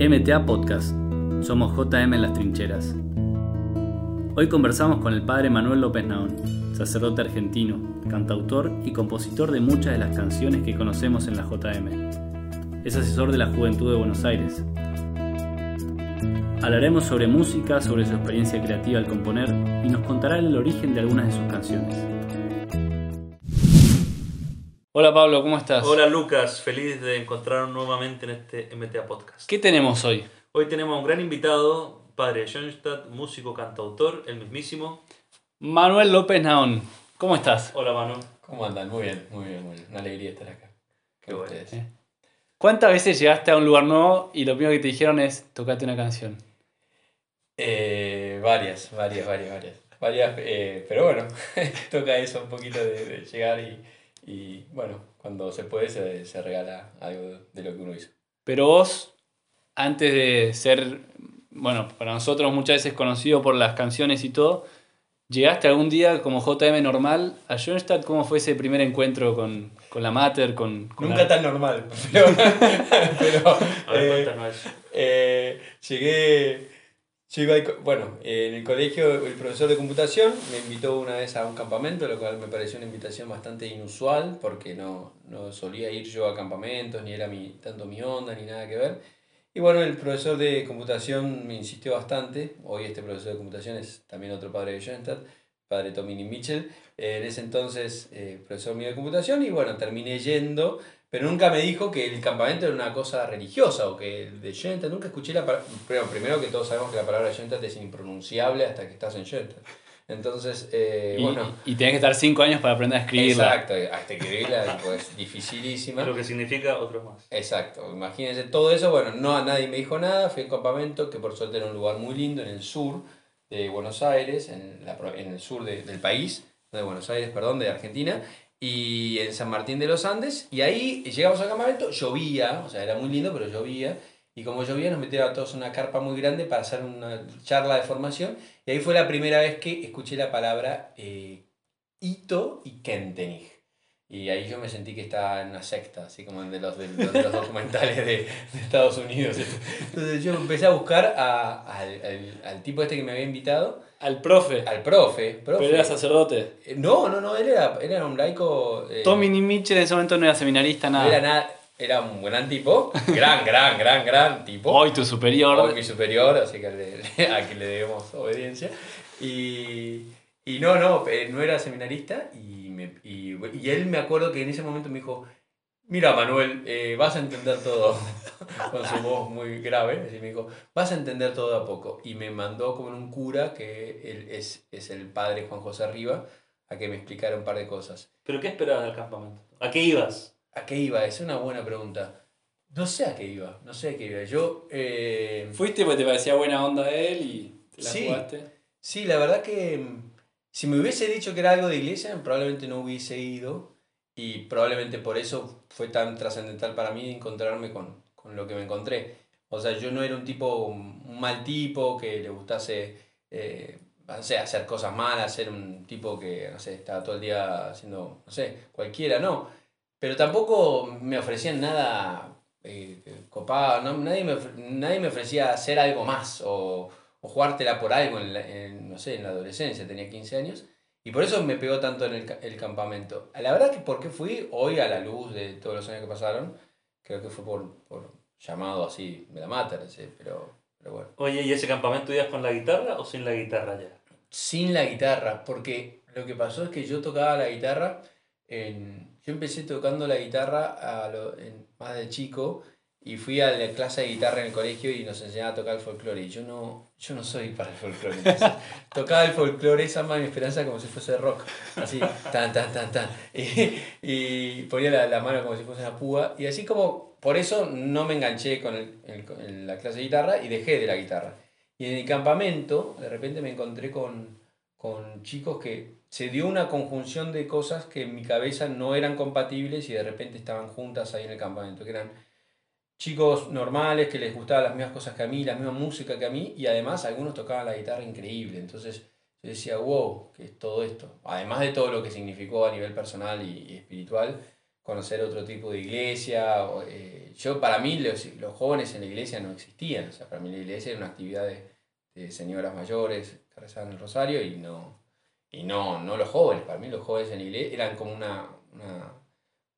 MTA Podcast. Somos JM en las trincheras. Hoy conversamos con el padre Manuel López Naón, sacerdote argentino, cantautor y compositor de muchas de las canciones que conocemos en la JM. Es asesor de la Juventud de Buenos Aires. Hablaremos sobre música, sobre su experiencia creativa al componer y nos contará el origen de algunas de sus canciones. Hola Pablo, ¿cómo estás? Hola Lucas, feliz de encontrarnos nuevamente en este MTA Podcast. ¿Qué tenemos hoy? Hoy tenemos a un gran invitado, padre Schoenstatt, músico, cantautor, el mismísimo. Manuel López Naón, ¿cómo estás? Hola Manu. ¿Cómo andan? Muy bien, muy bien, muy bien. Una alegría estar acá. Qué bueno. ustedes. ¿Cuántas veces llegaste a un lugar nuevo y lo primero que te dijeron es tocate una canción? Eh, varias, varias, varias, varias. Varias, eh, pero bueno, toca eso un poquito de, de llegar y, y, bueno, cuando se puede se, se regala algo de lo que uno hizo. Pero vos, antes de ser, bueno, para nosotros muchas veces conocido por las canciones y todo, ¿llegaste algún día como JM normal a Schoenstatt? ¿Cómo fue ese primer encuentro con, con la Mater? Con, con Nunca la- tan normal, pero, pero A ver, eh. Eh, llegué, al co- bueno, en el colegio el profesor de computación me invitó una vez a un campamento, lo cual me pareció una invitación bastante inusual porque no, no solía ir yo a campamentos, ni era mi, tanto mi onda, ni nada que ver. Y bueno, el profesor de computación me insistió bastante, hoy este profesor de computación es también otro padre de Schoenstatt, padre Tomini Mitchell, Eh, en ese entonces eh, profesor mío de computación y bueno, terminé yendo pero nunca me dijo que el campamento era una cosa religiosa o que el de Schoenstatt, nunca escuché la palabra, primero que todos sabemos que la palabra Schoenstatt es impronunciable hasta que estás en Schoenstatt. Entonces, eh, y, bueno, y tenés que estar cinco años para aprender a escribirla. exacto, hasta escribirla pues dificilísima. Lo que significa otros más. Exacto, imagínense todo eso, bueno, no a nadie me dijo nada, fui a un campamento que por suerte era un lugar muy lindo en el sur de Buenos Aires, en, la, pro- en el sur de- del país, no de Buenos Aires, perdón, de Argentina, y en San Martín de los Andes, y ahí llegamos al campamento, llovía, o sea, era muy lindo, pero llovía, y como llovía nos metieron a todos una carpa muy grande para hacer una charla de formación, y ahí fue la primera vez que escuché la palabra eh, Ito y Kentenich. Y ahí yo me sentí que estaba en una secta, así como en de los, de los, de los documentales de, de Estados Unidos. Entonces yo empecé a buscar a- al, al- al tipo este que me había invitado, Al profe. al profe. profe. Pero era sacerdote. Eh, No, no, no, él era, él era un laico... eh, Tommy Mitchell en ese momento no era seminarista, no nada. era nada, era un gran tipo, gran, gran, gran, gran tipo. Hoy tu superior. Hoy mi superior, así que le- a quien le debemos obediencia. Y, y no, no, eh, no era seminarista y, me- y, y él me acuerdo que en ese momento me dijo, mira Manuel, eh, vas a entender todo, con su voz muy grave, así me dijo, vas a entender todo de a poco. Y me mandó como en un cura, que él es, es el padre Juan José Arriba, a que me explicara un par de cosas. ¿Pero qué esperabas del campamento? ¿A qué ibas? ¿A qué iba? Es una buena pregunta. No sé a qué iba, no sé a qué iba. Yo... eh, Fuiste porque te parecía buena onda él y te la Sí. jugaste. Sí, la verdad que si me hubiese dicho que era algo de iglesia, probablemente no hubiese ido y probablemente por eso fue tan trascendental para mí encontrarme con, con lo que me encontré. O sea, yo no era un tipo, un mal tipo que le gustase, eh, no sé, hacer cosas malas, ser un tipo que, no sé, estaba todo el día haciendo, no sé, cualquiera, no. Pero tampoco me ofrecían nada eh, copado, no, nadie, me, nadie me ofrecía hacer algo más o, o jugártela por algo, en, la- en, no sé, en la adolescencia, tenía 15 años. Y por eso me pegó tanto en el, el campamento. La verdad que porque fui hoy a la luz de todos los años que pasaron, creo que fue por, por llamado así de la mater, sí, pero, pero bueno. Oye, ¿y ese campamento ibas con la guitarra o sin la guitarra ya? Sin la guitarra, porque lo que pasó es que yo tocaba la guitarra, en, yo empecé tocando la guitarra a lo- en- más de chico y fui a la clase de guitarra en el colegio y nos enseñaba a tocar el folclore y yo no, yo no soy para el folclore. entonces, tocaba el folclore, esa más mi esperanza como si fuese rock, así, tan, tan, tan, tan. Y, y ponía la, la mano como si fuese una púa y así como, por eso no me enganché con el- el- la clase de guitarra y dejé de la guitarra. Y en el campamento, de repente me encontré con, con chicos que se dio una conjunción de cosas que en mi cabeza no eran compatibles y de repente estaban juntas ahí en el campamento, que eran chicos normales que les gustaban las mismas cosas que a mí, la misma música que a mí, y además algunos tocaban la guitarra increíble. Entonces yo decía, wow, ¿qué es todo esto? Además de todo lo que significó a nivel personal y, espiritual, conocer otro tipo de iglesia. o, eh, yo, para mí, los, los jóvenes en la iglesia no existían. O sea, para mí la iglesia era una actividad de, de señoras mayores que rezaban el rosario y no, y no, no los jóvenes. Para mí los jóvenes en la iglesia eran como una, una,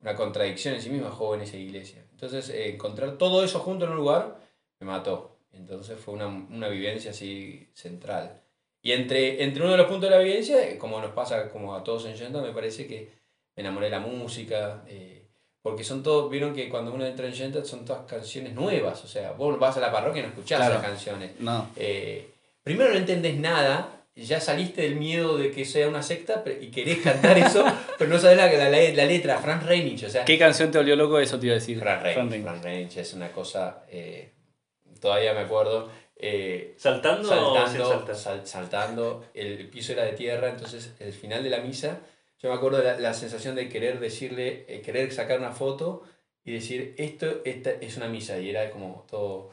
una contradicción en sí misma, jóvenes e iglesia. Entonces, eh, encontrar todo eso junto en un lugar me mató. Entonces fue una, una vivencia así central. Y entre, entre uno de los puntos de la vivencia, eh, como nos pasa como a todos en Yenta, me parece que me enamoré de la música, eh, porque son todos, vieron que cuando uno entra en Yenta son todas canciones nuevas, o sea, vos vas a la parroquia y no escuchás Claro. esas canciones. No. Eh, primero no entendés nada, ya saliste del miedo de que sea una secta y querés cantar eso, pero no sabés la, la, la letra, Franz Reinich, o sea, ¿Qué canción te volvió loco? Eso te iba a decir. Franz Reinich, es una cosa, eh, todavía me acuerdo, eh, ¿Saltando, saltando, saltar? sal- saltando, el piso era de tierra, entonces el final de la misa, yo me acuerdo de la, la sensación de querer decirle, eh, querer sacar una foto y decir, esto esta es una misa, y era como todo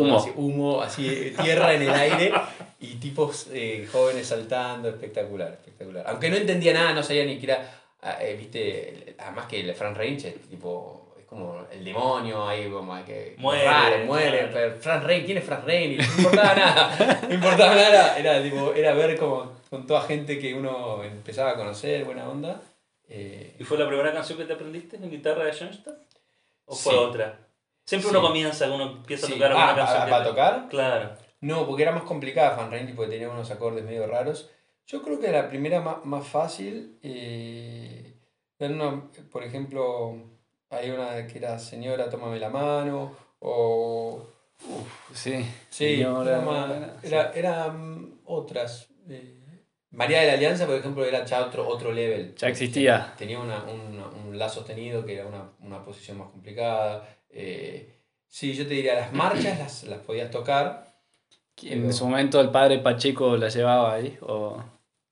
Humo. así, humo, así, tierra en el aire, y tipos eh, jóvenes saltando, espectacular, espectacular. Aunque no entendía nada, no sabía ni que era, ah, eh, viste, además que el Frank Reinch es tipo... es Como el demonio ahí, como que Muere, raro, muere. pero Frank Rein, ¿quién es Frank Rein? No importaba nada, no importaba nada. Era, tipo, era ver como con toda gente que uno empezaba a conocer, buena onda. Eh, ¿Y fue la primera canción que te aprendiste en guitarra de Schoenstatt? ¿O fue Sí. otra? Siempre Sí. uno comienza, uno empieza sí. a tocar alguna Ah, canción. ¿para, tocar? Claro. No, porque era más complicada Frank Rein, porque tenía unos acordes medio raros. Yo creo que la primera más, más fácil, eh, era una, por ejemplo, hay una que era Señora, tómame la mano, o Sí. Sí, Señora, era más- era- eran otras. eh, María de la Alianza, por ejemplo, era ya otro, otro level. Ya existía. Tenía una, una- un la sostenido que era una, una posición más complicada. Eh, sí, yo te diría, las marchas las, las podías tocar. En Pero- su momento el padre Pacheco la llevaba ahí. ¿O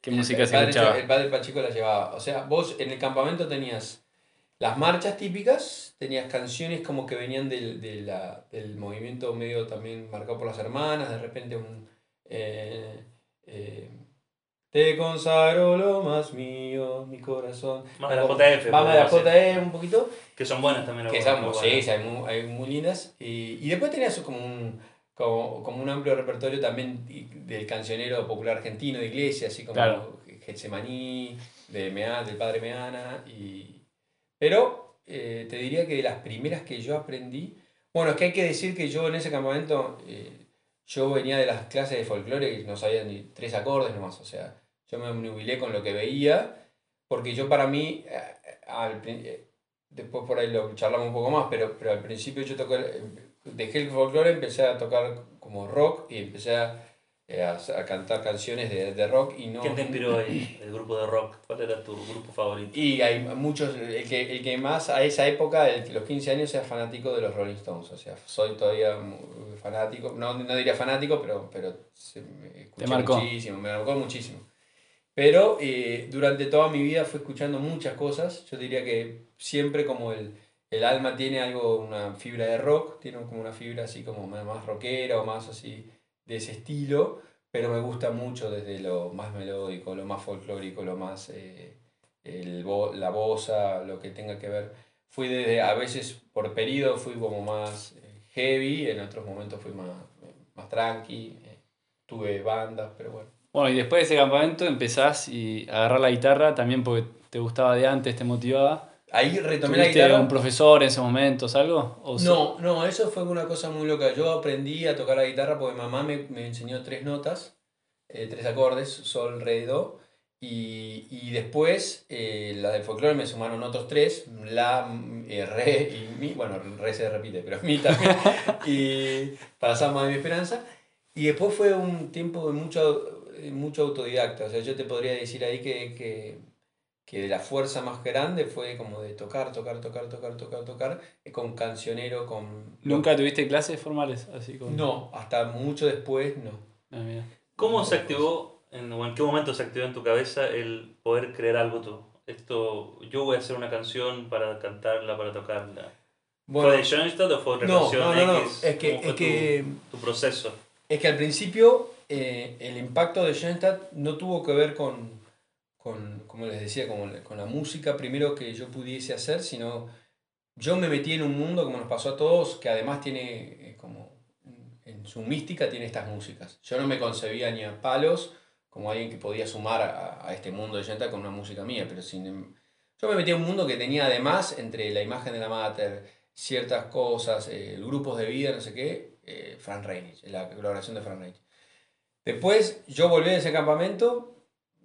qué música el se padre, escuchaba? el padre Pachico la llevaba. O sea, vos en el campamento tenías las marchas típicas, tenías canciones como que venían del, del movimiento medio también marcado por las hermanas, de repente un... eh, eh, te consagro lo más mío, mi corazón. Más de la JF, Más de la. JF un poquito. Que son buenas también. Que son, muy sí, buenas. sí, hay muy, hay muy lindas. Y, y después tenías como un, como, como un amplio repertorio también del cancionero popular argentino de iglesia, así como Claro. Getsemaní, de Mea- del padre Meana. Y... Pero eh, te diría que de las primeras que yo aprendí, bueno, es que hay que decir que yo en ese campamento, eh, yo venía de las clases de folclore y no sabía ni tres acordes nomás, o sea, yo me nubilé con lo que veía, porque yo para mí, eh, al eh, después por ahí lo charlamos un poco más, pero, pero al principio yo toqué, eh, dejé el folclore, empecé a tocar como rock y empecé a, a, a cantar canciones de, de rock y no... ¿Quién te inspiró ahí? El grupo de rock. ¿Cuál era tu grupo favorito? Y hay muchos, el que, el que más a esa época, el los 15 años, era fanático de los Rolling Stones. O sea, soy todavía fanático, no, no diría fanático, pero, pero se me escuché marcó. muchísimo, me marcó muchísimo. Pero eh, durante toda mi vida fui escuchando muchas cosas. Yo diría que siempre como el, el alma tiene algo, una fibra de rock, tiene como una fibra así como más, rockera o más así de ese estilo, pero me gusta mucho desde lo más melódico, lo más folclórico, lo más... eh, la bosa, lo que tenga que ver. Fui desde, a veces por periodo fui como más eh, heavy, en otros momentos fui más, más tranqui, tuve bandas, pero bueno. Bueno, y después de ese campamento empezás y a agarrar la guitarra también porque te gustaba de antes, te motivaba. Ahí retomé la ¿Tuviste guitarra. un profesor en esos momentos, algo? ¿O so- No, no, eso fue una cosa muy loca. Yo aprendí a tocar la guitarra porque mamá me, me enseñó tres notas, eh, tres acordes, sol, re, do. Y, y después, eh, la del folclore me sumaron otros tres, la, eh, re y mi. Bueno, re se repite, pero mi también. y para Samba de mi esperanza. Y después fue un tiempo de mucho, mucho autodidacta. O sea, yo te podría decir ahí que, que, que la fuerza más grande fue como de tocar, tocar, tocar, tocar, tocar, tocar, eh, con cancionero, con... ¿Nunca tuviste clases formales? Así con... No, hasta mucho después no. Ah, mira. ¿Cómo se activó, en, o en qué momento se activó en tu cabeza el poder crear algo tú? Esto, yo voy a hacer una canción para cantarla, para tocarla. Bueno, ¿Fue de Schoenstatt o fue otra no, canción no, no, no, X? es que, ¿Cómo fue es que, tu, tu proceso? es que al principio eh, el impacto de Schoenstatt no tuvo que ver con, con, como les decía, como, con la música primero que yo pudiese hacer, sino yo me metí en un mundo, como nos pasó a todos, que además tiene eh, como en su mística tiene estas músicas. Yo no me concebía ni a palos como alguien que podía sumar a, a este mundo de Yenta con una música mía, pero sin, em, yo me metí en un mundo que tenía además entre la imagen de la mater, ciertas cosas, eh, grupos de vida, no sé qué, eh, Frank Reynolds, la colaboración de Frank Reynolds. Después yo volví a ese campamento,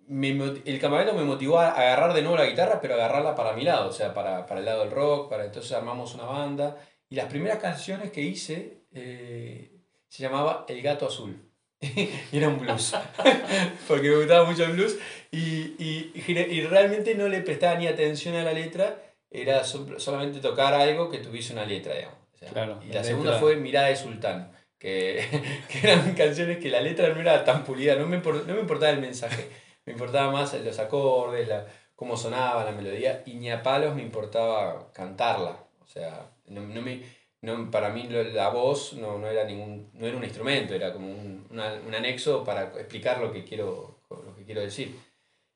me, el campamento me motivó a agarrar de nuevo la guitarra, pero agarrarla para mi lado, o sea, para, para el lado del rock, para entonces armamos una banda. Y las primeras canciones que hice eh, se llamaba El Gato Azul. y era un blues, porque me gustaba mucho el blues y, y, y, realmente no le prestaba ni atención a la letra, era solamente tocar algo que tuviese una letra, digamos. claro, y la, segunda fue Mirada de Sultán, que, que, eran canciones que la letra no era tan pulida, no me, no me importaba el mensaje, me importaba más los acordes, la, cómo sonaba la melodía, y ni a palos me importaba cantarla, o sea, no, no me no, para mí la voz no, no, era ningún, no era un instrumento, era como un, un anexo para explicar lo que quiero, lo que quiero decir.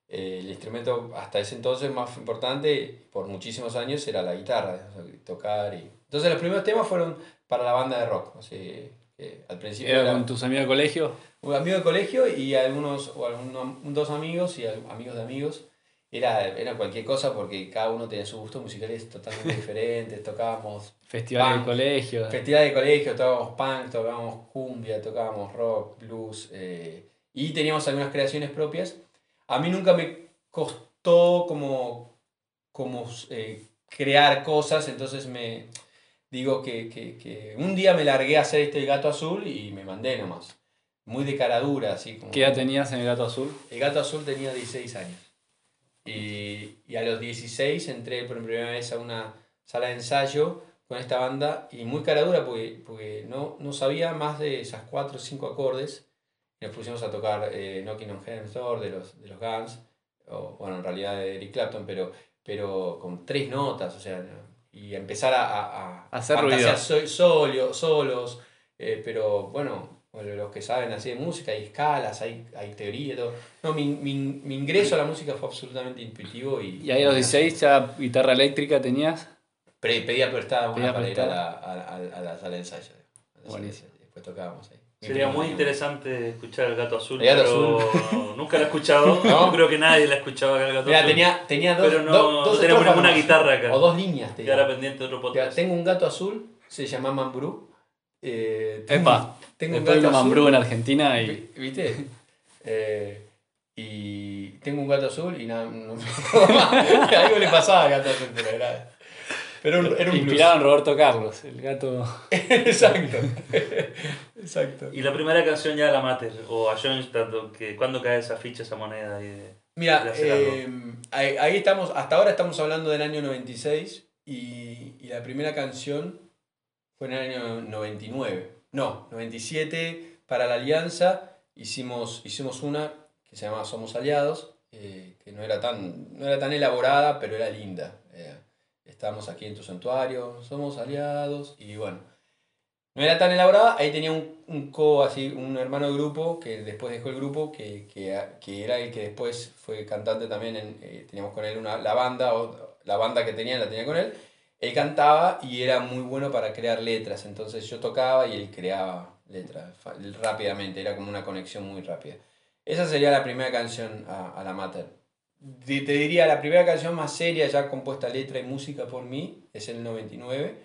Eh, el instrumento hasta ese entonces más importante, por muchísimos años, era la guitarra, tocar. Y... Entonces los primeros temas fueron para la banda de rock. O sea, al principio ¿Era, con tus amigos de colegio? Un amigo de colegio y algunos, o algunos, dos amigos y amigos de amigos era, era cualquier cosa porque cada uno tenía sus gustos musicales totalmente diferentes. Tocábamos. Festival de colegio. Festival de colegio, tocábamos punk, tocábamos cumbia, tocábamos rock, blues. Eh, y teníamos algunas creaciones propias. A mí nunca me costó como, como eh, crear cosas, entonces me digo que, que, que, un día me largué a hacer este gato azul y me mandé nomás. Muy de cara dura, así como. ¿Qué edad tenías en el gato azul? El gato azul tenía 16 años. Y, y, a los 16 entré por primera vez a una sala de ensayo con esta banda y muy cara dura porque, porque no, no sabía más de esas 4 o 5 acordes. Y nos pusimos a tocar eh, Knocking on Heaven's Door de los, de los Guns, o bueno, en realidad de Eric Clapton, pero, pero con tres notas, o sea, y empezar a, a, a hacer ruido. Solo, solos, eh, pero bueno, los que saben así de música, hay escalas, hay, hay teoría, todo. No, mi, mi, mi, ingreso a la música fue absolutamente intuitivo. ¿Y, ¿Y ahí a los 16 ya guitarra eléctrica tenías? Pedía prestada una para ir a la, a, a, la sala de ensayo. Después tocábamos ahí. Sería muy interesante escuchar el gato azul, el gato pero azul. nunca lo he escuchado. ¿No? creo que nadie lo ha escuchado acá el gato Mira, azul. Tenía, tenía dos, pero no, dos, dos tenemos ninguna guitarra acá. O dos líneas. Tenía. Quedará pendiente de otro podcast. tengo un gato azul, se llama Mambrú. Eh, Epa. Tengo Después un gato Mambrú en Argentina y... ¿Viste? Eh, y tengo un gato azul y nada, no, algo le pasaba al gato azul, pero era, pero era un Inspirado en Roberto Carlos, el gato... Exacto, exacto. Y la primera canción ya la Mater, o a Schoenstatt, que ¿cuándo cae esa ficha, esa moneda? Ahí de, Mira, de eh, ahí, ahí, estamos, hasta ahora estamos hablando del año 96 y, y la primera canción fue en el año 99 no, 97 para la alianza hicimos, hicimos una que se llamaba Somos Aliados, eh, que no era, tan, no era tan elaborada, pero era linda. Estábamos aquí en tu santuario, somos aliados, y bueno, no era tan elaborada, ahí tenía un, un co, así, un hermano de grupo, que después dejó el grupo, que, que, que era el que después fue cantante también, en, eh, teníamos con él una, la banda, o, la banda que tenía la tenía con él, él cantaba y era muy bueno para crear letras, entonces yo tocaba y él creaba letras rápidamente, era como una conexión muy rápida. Esa sería la primera canción a, a la Mater. Te, diría, la primera canción más seria ya compuesta letra y música por mí es el 99.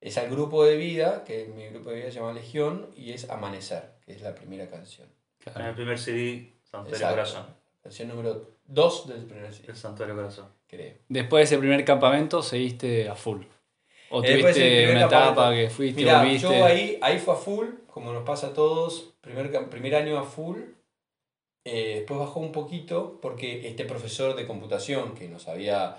Es al grupo de vida, que mi grupo de vida se llama Legión, y es Amanecer, que es la primera canción. En el primer CD, Santuario Corazón. Canción número 2 del primer CD. El Santuario Corazón creo. Después de ese primer campamento seguiste a full. ¿O tuviste una etapa que fuiste Mirá, volviste? Yo ahí, ahí fue a full, como nos pasa a todos, primer, primer año a full. Eh, después bajó un poquito porque este profesor de computación que nos había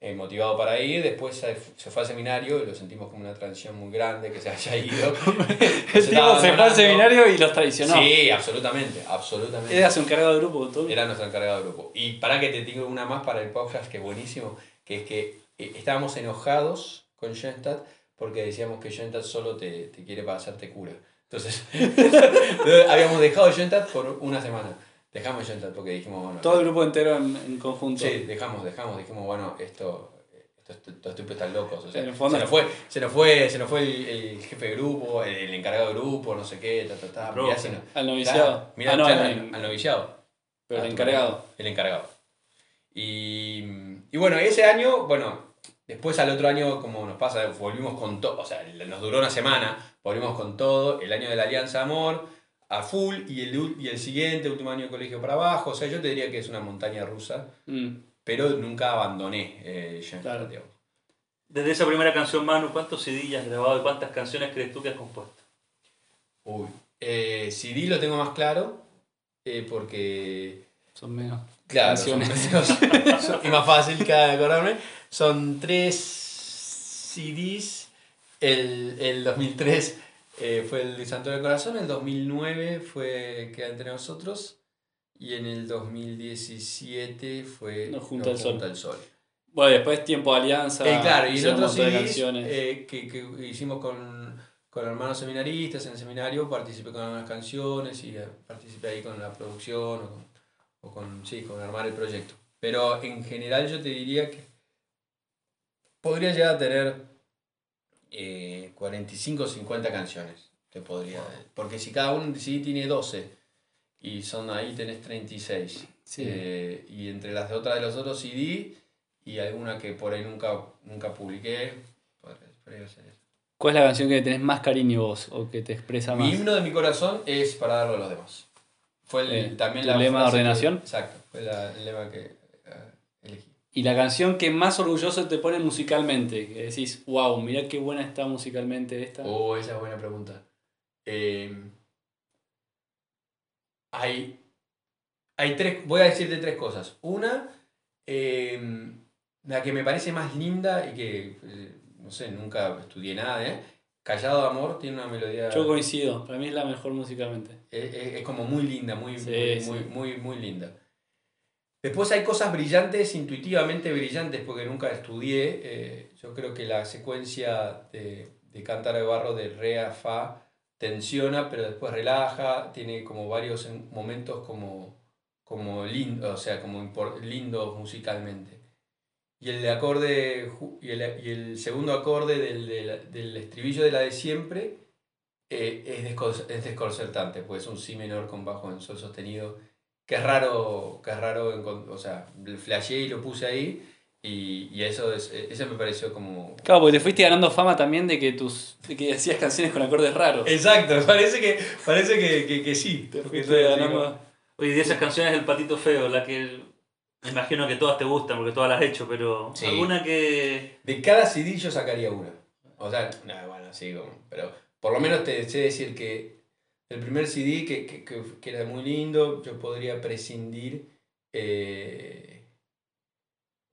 eh, motivado para ir, después se, se, fue al seminario y lo sentimos como una transición muy grande que se haya ido. El tipo se fue al seminario y los traicionó. Sí, absolutamente, absolutamente. Era su encargado de grupo, tú. Era nuestro encargado de grupo. Y para que te digo una más para el podcast, que es buenísimo, que es que eh, estábamos enojados con Schoenstatt porque decíamos que Schoenstatt solo te, te quiere para hacerte cura. Entonces, habíamos dejado Schoenstatt por una semana. Dejamos Junta porque dijimos, bueno. Todo el grupo entero en, en conjunto. Sí, dejamos, dejamos, dijimos, bueno, esto, esto- esto- estos tipos están locos. O sea, se, nos fue, se nos fue, se nos fue el, el jefe de grupo, el, el encargado de grupo, no sé qué, ta, ta, ta. Mirá Profe. si no- Al noviciado. Mirá, ah, no, claro, al- noviciado. pero Ah, el encargado. El encargado. Y, y bueno, ese año, bueno, después al otro año, como nos pasa, volvimos con todo, o sea, nos duró una semana, volvimos con todo, el año de la Alianza Amor, a full, y el, y el siguiente, último año de colegio para abajo, o sea, yo te diría que es una montaña rusa, Mm, pero nunca abandoné eh, Claro. Desde esa primera canción, Manu, ¿cuántos CD has grabado y cuántas canciones crees tú que has compuesto? Uy, eh, CD lo tengo más claro, eh, porque son menos. Claro, son canciones. menos- son- y más fácil que acordarme. Son tres CDs. El, el 2003 eh, fue el de Santo del Corazón, el 2009 fue Queda entre nosotros y en el 2017 fue Nos junta el sol. el sol. Bueno, después Tiempo de Alianza. Eh, claro, y en otros CDs eh, que, que hicimos con, con hermanos seminaristas en el seminario, participé con algunas canciones y eh, participé ahí con la producción o con, o con, sí, con armar el proyecto. Pero en general yo te diría que podría llegar a tener eh, 45 o 50 canciones. Te podría, porque si cada uno sí tiene 12 y son ahí tenés 36. Sí. Eh, y entre las de otras de los otros CD y alguna que por ahí nunca, nunca publiqué. ¿Cuál es la canción que le tenés más cariño vos o que te expresa Mi más? himno de mi corazón es para darlo a los demás. Fue el, Eh, también ¿tu la lema de que- ordenación? exacto, fue la- el lema que eh, elegí. Y la canción que más orgulloso te pone musicalmente, que decís, wow, mirá qué buena está musicalmente esta. Oh, esa es buena pregunta. Eh, hay, hay tres, voy a decirte tres cosas. Una, eh, la que me parece más linda y que, eh, no sé, nunca estudié nada, ¿eh? Callado de Amor tiene una melodía... Yo coincido, para mí es la mejor musicalmente. Es, es- es como muy linda, muy, Sí, muy, sí. muy, muy, muy linda. Después hay cosas brillantes, intuitivamente brillantes, porque nunca estudié. eh, yo creo que la secuencia de, de Cántaro de Barro de Re a Fa tensiona, pero después relaja, tiene como varios en- momentos como, como lindos, o sea, como lindos musicalmente. Y el acorde, y el, y el segundo acorde del, del, del estribillo de la de siempre eh, es desconcertante, pues es un si menor con bajo en sol sostenido, que es raro, que es raro, o sea, flasheé y lo puse ahí, y, y eso, es, eso me pareció como... Claro, porque te fuiste ganando fama también de que tus de que hacías canciones con acordes raros. Exacto, parece que, parece que, que, que sí. Te fuiste así ganando- Oye, de esas canciones del Patito Feo, la que me imagino que todas te gustan porque todas las has hecho, pero Sí. alguna que... De cada CD yo sacaría una. O sea, no, bueno, sí, como- pero por lo menos te sé decir que el primer CD que, que, que, era muy lindo, yo podría prescindir, eh,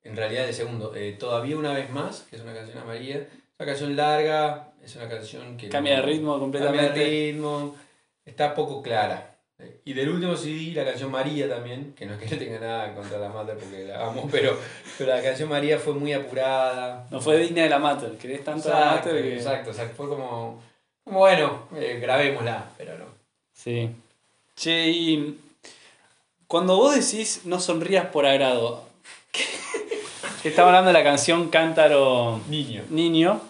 en realidad el segundo, eh, Todavía una vez más, que es una canción amarilla, es una canción larga, es una canción que... Cambia de ritmo Cambia completamente. de ritmo, está poco clara. Y del último CD, la canción María también, que no es que no tenga nada contra la madre porque la amo, pero, pero la canción María fue muy apurada. No fue digna de la Mater, querés tanto la Exacto, Mater que... exacto, exacto. Fue como, como, bueno, eh, grabémosla, pero no. Sí. Che, y cuando vos decís no sonrías por agrado, que estaba hablando de la canción Cántaro Niño. Niño.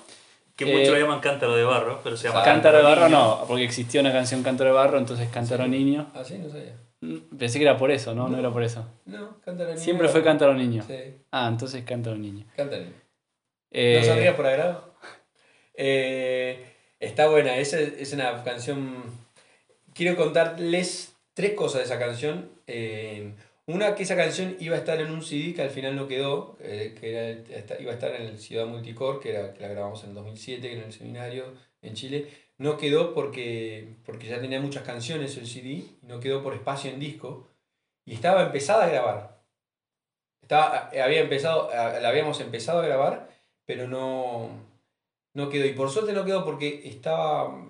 que Eh, muchos lo llaman cántaro de barro, pero se llama Cántaro de barro Niño. no, porque existió una canción Cántaro de barro, entonces Cántaro Sí. Niño. Ah, sí, no sabía. Mm, Pensé que era por eso, no, no era por eso. No, cántalo niño. Siempre fue Cántaro Niño. Sí, Ah, entonces Cántaro Niño. cántalo. Eh, ¿No sonrías por agrado? Eh, está buena, esa es una canción... Quiero contarles tres cosas de esa canción. Eh, una, que esa canción iba a estar en un CD que al final no quedó, eh, que era iba a estar en el Ciudad Multicore, que, era, que la grabamos en el 2007 en el seminario en Chile. No quedó porque, porque ya tenía muchas canciones el CD, no quedó por espacio en disco. Y estaba empezada a grabar. Estaba, había empezado, la habíamos empezado a grabar, pero no, no quedó. Y por suerte no quedó porque estaba...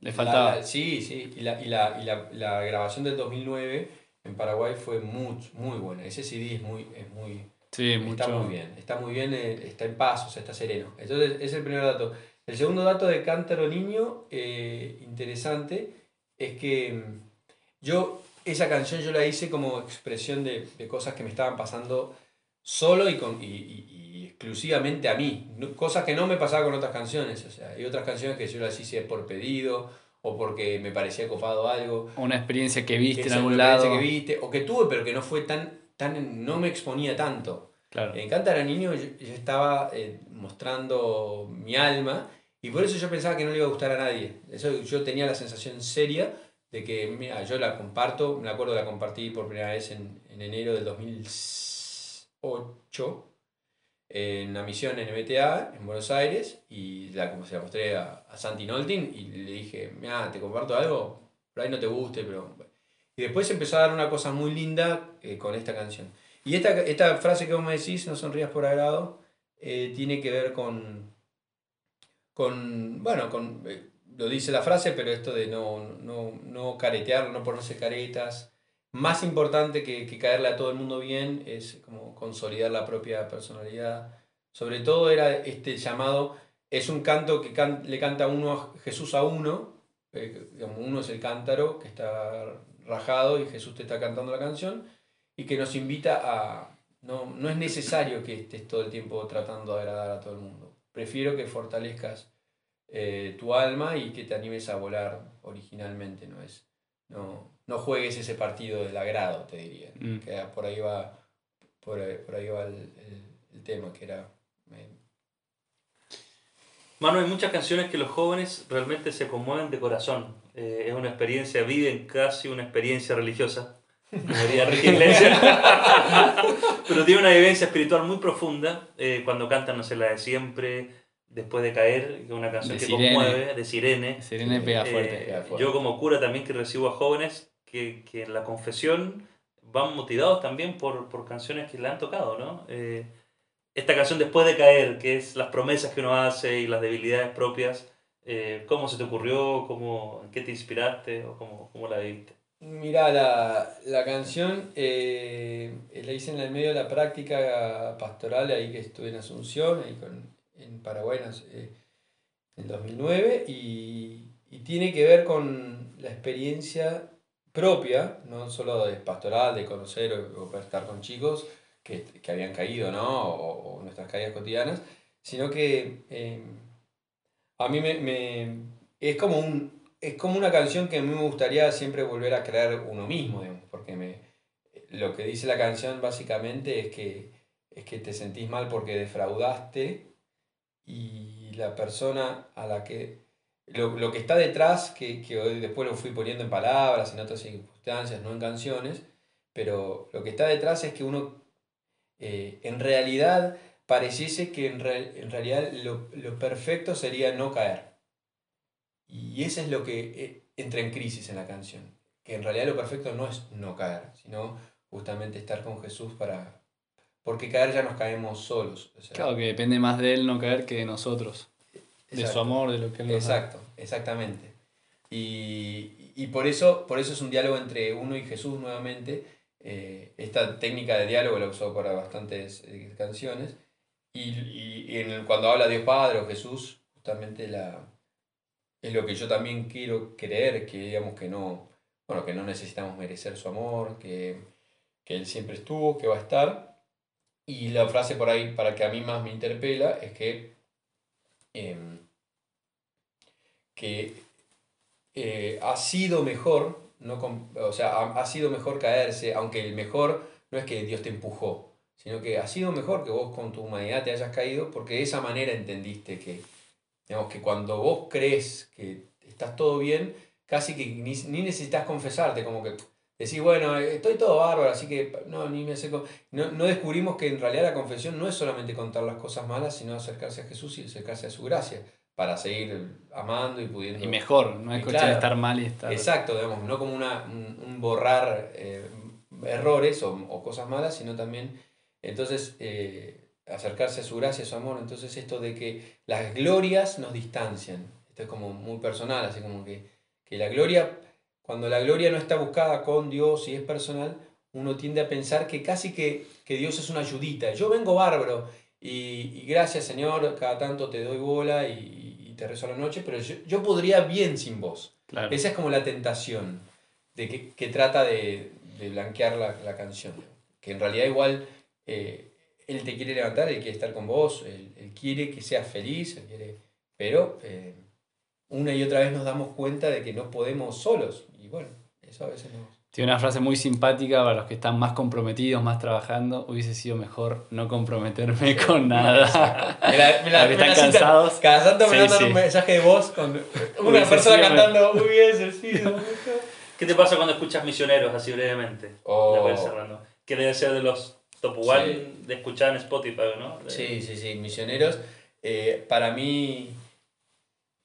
Le faltaba. la- la- sí, sí. Y, la, y, la, y la, la grabación del 2009 en Paraguay fue muy, muy buena. Ese CD es muy... Es muy Sí, Está mucho. muy bien, está muy bien, eh, está en paz, o sea, está sereno. Entonces, ese es el primer dato. El segundo dato de Cántaro Niño, eh, interesante, es que mm, yo esa canción yo la hice como expresión de, de cosas que me estaban pasando solo y, con, y exclusivamente a mí. Cosas que no me pasaba con otras canciones. O sea, hay otras canciones que yo las hice por pedido o porque me parecía copado algo. Una experiencia que viste que en algún lado. que viste o que tuve pero que no fue tan, tan no me exponía tanto. Claro. En Canta era niño yo, yo estaba eh, mostrando mi alma y por eso yo pensaba que no le iba a gustar a nadie. Eso, yo tenía la sensación seria de que, mira, yo la comparto, me acuerdo la compartí por primera vez en, en enero del 2008 en una misión en MTA en Buenos Aires y la, como se la mostré a, a Santi Noltin y le dije, mira, te comparto algo, por ahí no te guste, pero... Y después empezó a dar una cosa muy linda eh, con esta canción. Y esta, esta frase que vos me decís, no sonrías por agrado, eh, tiene que ver con, con bueno, con, eh, lo dice la frase, pero esto de no, no, no caretear, no ponerse caretas. Más importante que, que caerle a todo el mundo bien es como consolidar la propia personalidad. Sobre todo era este llamado, es un canto que le canta uno a Jesús a uno, eh, uno es el cántaro que está rajado y Jesús te está cantando la canción, y que nos invita a... No, no es necesario que estés todo el tiempo tratando de agradar a todo el mundo. Prefiero que fortalezcas eh, tu alma y que te animes a volar originalmente, ¿no? Es, no, no juegues ese partido del agrado, te diría. Mm. Que por ahí va, por ahí, por ahí va el, el- el tema, que era... eh, Manu, hay muchas canciones que los jóvenes realmente se conmueven de corazón. Eh, es una experiencia, viven casi una experiencia religiosa. Pero tiene una vivencia espiritual muy profunda eh, cuando cantan, no sé, la de siempre, después de caer, que es una canción De que Sirene. conmueve, de sirene. Serena pega Eh, fuerte. Pega fuerte. yo como cura también que recibo a jóvenes que, que en la confesión van motivados también por, por canciones que le han tocado, ¿no? Eh, esta canción Después de caer, que es las promesas que uno hace y las debilidades propias, eh, ¿cómo se te ocurrió? ¿Cómo, ¿En qué te inspiraste? ¿O cómo, cómo la viviste? Mira, la, la canción eh, la hice en el medio de la práctica pastoral ahí que estuve en Asunción, ahí con, en Paraguay eh, en 2009, y, y tiene que ver con la experiencia propia, no solo de pastoral, de conocer o, o estar con chicos que, que habían caído, ¿no? O, o nuestras caídas cotidianas, sino que eh, a mí me, me- es como un, es como una canción que a mí me gustaría siempre volver a creer uno mismo, digamos, porque me, lo que dice la canción básicamente es que, es que te sentís mal porque defraudaste y la persona a la que... Lo, lo que está detrás, que, que hoy después lo fui poniendo en palabras, en otras circunstancias, no en canciones, pero lo que está detrás es que uno eh, en realidad pareciese que en, en realidad lo, lo perfecto sería no caer. Y eso es lo que eh, entra en crisis en la canción. Que en realidad lo perfecto no es no caer, sino justamente estar con Jesús para... Porque caer ya nos caemos solos. o sea, Claro que depende más de él no caer que de nosotros. De su exacto. amor, de lo que él nos da. Exacto, exactamente. Y, y por, eso, por eso es un diálogo entre uno y Jesús nuevamente. Eh, esta técnica de diálogo la usó para bastantes eh, canciones. Y, y- y en el- cuando habla Dios Padre o Jesús, justamente la, es lo que yo también quiero creer, que digamos que no, bueno, que no necesitamos merecer su amor, que, que Él siempre estuvo, que va a estar. Y la frase por ahí, para que a mí más me interpela, es que, em, que eh, ha sido mejor, no o sea, ha, sido mejor caerse, aunque el mejor no es que Dios te empujó, sino que ha sido mejor que vos con tu humanidad te hayas caído, porque de esa manera entendiste que, digamos, que cuando vos crees que estás todo bien, casi que ni necesitas confesarte, como que decís, bueno, estoy todo bárbaro, así que no, ni me acerco. No, no descubrimos que en realidad la confesión no es solamente contar las cosas malas, sino acercarse a Jesús y acercarse a su gracia, para seguir amando y pudiendo... Y mejor, no es de estar mal y estar. Exacto, digamos, no como una, un, un borrar eh, errores o, o cosas malas, sino también, entonces, eh, acercarse a su gracia, a su amor. Entonces, esto de que las glorias nos distancian. Esto es como muy personal, así como que, que la gloria, cuando la gloria no está buscada con Dios y es personal, uno tiende a pensar que casi que, que Dios es una ayudita. Yo vengo bárbaro y, y gracias Señor, cada tanto te doy bola y, y te rezo a la noche, pero yo, yo podría bien sin vos. Claro. Esa es como la tentación. de que, que trata de, de blanquear la, la canción. Que en realidad igual eh, él te quiere levantar, él quiere estar con vos, él, él quiere que seas feliz, él quiere, pero eh, una y otra vez nos damos cuenta de que no podemos solos. Y bueno, eso a veces nos... Tiene una frase muy simpática para los que están más comprometidos, más trabajando. Hubiese sido mejor no comprometerme con nada. Me la- me la- me están cansados. Cada tanto me Sí, mandan sí. un mensaje de voz con una persona sido cantando hubiese sido. ¿Qué te pasa cuando escuchas Misioneros, así brevemente? Oh. Cerrando. Que debe ser de los top one Sí. de escuchar en Spotify, ¿no? De- Sí, sí, sí, misioneros. Eh, para mí,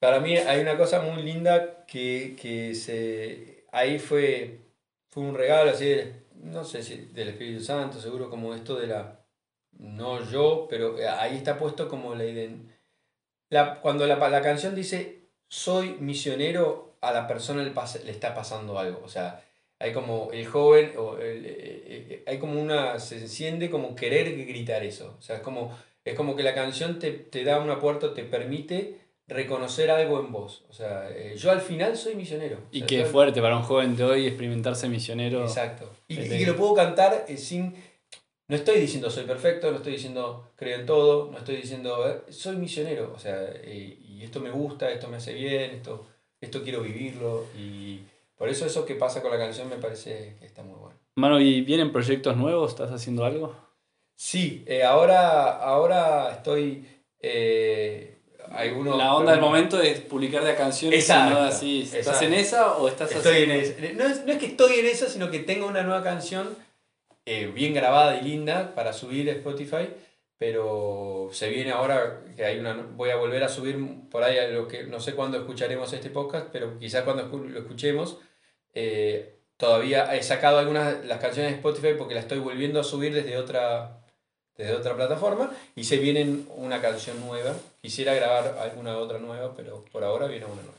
para mí hay una cosa muy linda que, que se, ahí fue, fue un regalo, así, no sé si del Espíritu Santo, seguro como esto de la, no yo, pero ahí está puesto como la identidad. La, cuando la, la canción dice, soy misionero, a la persona le, pasa- le está pasando algo, o sea, hay como el joven, o eh, eh, hay como una, se enciende como querer gritar eso. O sea, es como, es como que la canción te, te da una puerta, te permite reconocer algo en vos. O sea, eh, yo al final soy misionero. O Y sea, qué fuerte para un joven de hoy experimentarse misionero. Exacto. Y, Es y que lo puedo cantar eh, sin... No estoy diciendo soy perfecto, no estoy diciendo creo en todo, no estoy diciendo eh, soy misionero. O sea, y esto me gusta, esto me hace bien, esto, esto quiero vivirlo. Y por eso eso que pasa con la canción me parece que está muy bueno. Mano, ¿y vienen proyectos nuevos? ¿Estás haciendo algo? Sí, ahora, ahora estoy. Eh, algunos, La onda del momento es publicar de canciones. Exacto, ¿no? Así, ¿Estás exacto. en esa o estás Estoy en haciendo- es- no, es, no es que estoy en eso, sino que tengo una nueva canción eh, bien grabada y linda para subir a Spotify, pero se viene ahora que hay una. Voy a volver a subir por ahí a lo que no sé cuándo escucharemos este podcast, pero quizás cuando lo escuchemos. eh, todavía he sacado algunas de las canciones de Spotify porque las estoy volviendo a subir desde otra desde otra plataforma y se vienen una canción nueva. Quisiera grabar alguna otra nueva, pero por ahora viene una nueva.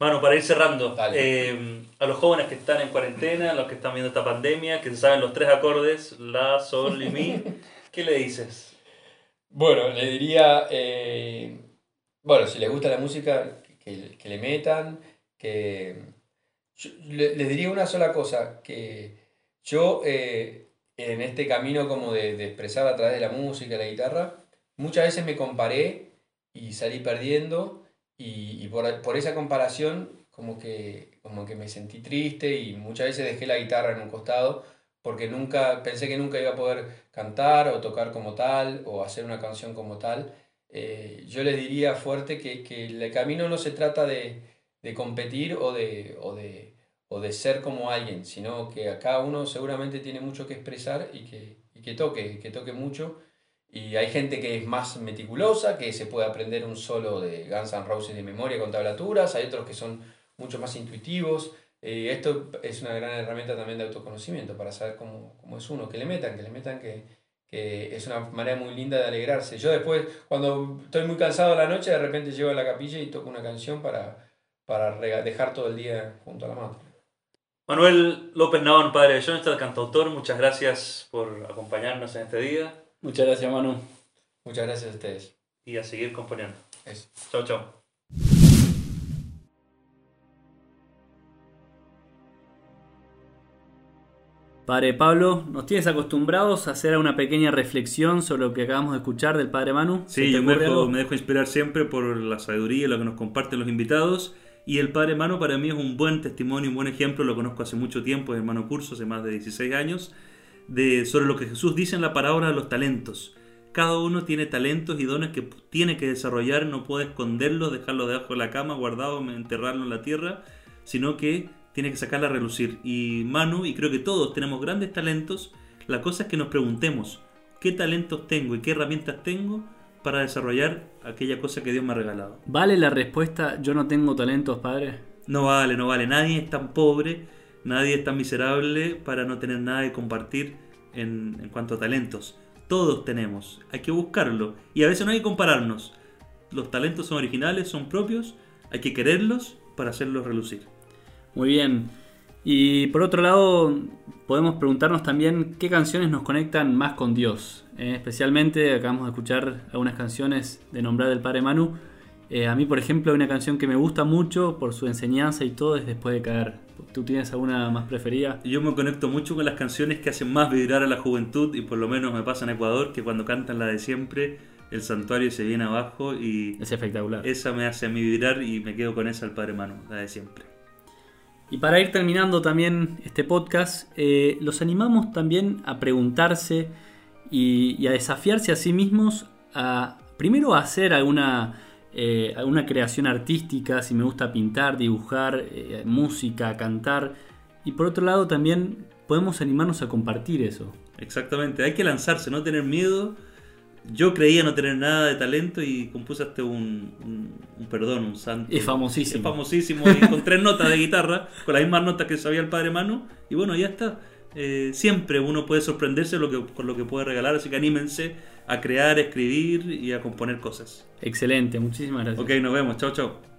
Manu, para ir cerrando, eh, a los jóvenes que están en cuarentena, a los que están viendo esta pandemia, que saben los tres acordes, la, sol y mi, ¿qué le dices? Bueno, le diría, eh, bueno, si les gusta la música, que, que le metan, que... yo le- les diría una sola cosa, que yo eh, en este camino como de, de expresar a través de la música, la guitarra, muchas veces me comparé y salí perdiendo y, y por, por esa comparación como que, como que me sentí triste y muchas veces dejé la guitarra en un costado porque nunca pensé que nunca iba a poder cantar o tocar como tal o hacer una canción como tal. Eh, yo les diría fuerte que, que el camino no se trata de, de competir o de, o, de, o de ser como alguien, sino que a cada uno seguramente tiene mucho que expresar y que, y que toque, que toque mucho. Y hay gente que es más meticulosa, que se puede aprender un solo de Guns N' Roses de memoria con tablaturas, hay otros que son mucho más intuitivos. Eh, esto es una gran herramienta también de autoconocimiento para saber cómo, cómo es uno, que le metan, que le metan que, que es una manera muy linda de alegrarse. Yo después, cuando estoy muy cansado a la noche, de repente llego a la capilla y toco una canción para, para dejar todo el día junto a la madre. Manuel López Naón, padre de Jonathan, cantautor, muchas gracias por acompañarnos en este día Muchas gracias, Manu. Muchas gracias a ustedes. y a seguir componiendo. Eso. Chao, chao. Padre Pablo, ¿nos tienes acostumbrados a hacer una pequeña reflexión sobre lo que acabamos de escuchar del Padre Manu? ¿Se Sí, yo me dejo, me dejo inspirar siempre por la sabiduría, lo que nos comparten los invitados. Y el Padre Mano para mí es un buen testimonio, un buen ejemplo, lo conozco hace mucho tiempo, es hermano curso, hace más de 16 años, de, sobre lo que Jesús dice en la parábola de los talentos. Cada uno tiene talentos y dones que tiene que desarrollar, no puede esconderlos, dejarlos debajo de la cama, guardado, enterrarlo en la tierra, sino que tiene que sacarla a relucir. Y Manu, y creo que todos tenemos grandes talentos, la cosa es que nos preguntemos, ¿qué talentos tengo y qué herramientas tengo para desarrollar aquella cosa que Dios me ha regalado? ¿Vale la respuesta yo no tengo talentos, Padre? No vale, no vale. Nadie es tan pobre, nadie es tan miserable para no tener nada que compartir en, en cuanto a talentos. Todos tenemos, hay que buscarlo. Y a veces no hay que compararnos. Los talentos son originales, son propios, hay que quererlos para hacerlos relucir. Muy bien. Y por otro lado, podemos preguntarnos también qué canciones nos conectan más con Dios. Eh, especialmente acabamos de escuchar algunas canciones de Nombrar del Padre Manu. Eh, a mí, por ejemplo, hay una canción que me gusta mucho por su enseñanza y todo es Después de caer. ¿Tú tienes alguna más preferida? Yo me conecto mucho con las canciones que hacen más vibrar a la juventud y por lo menos me pasa en Ecuador que cuando cantan la de siempre el santuario se viene abajo y Es espectacular. esa me hace a mí vibrar y me quedo con esa al Padre Mano, la de siempre. Y para ir terminando también este podcast, eh, los animamos también a preguntarse y, y a desafiarse a sí mismos a primero a hacer alguna, eh, alguna creación artística, si me gusta pintar, dibujar, eh, música, cantar. Y por otro lado también podemos animarnos a compartir eso. Exactamente, hay que lanzarse, no tener miedo. Yo creía no tener nada de talento y compuse hasta un, un- un perdón, un santo. Es famosísimo. Es famosísimo y con tres notas de guitarra, con las mismas notas que sabía el padre Mano. Y bueno, ya está. Eh, siempre uno puede sorprenderse lo que, con lo que puede regalar, así que anímense a crear, escribir y a componer cosas. Excelente, muchísimas gracias. Ok, nos vemos. Chao, chao.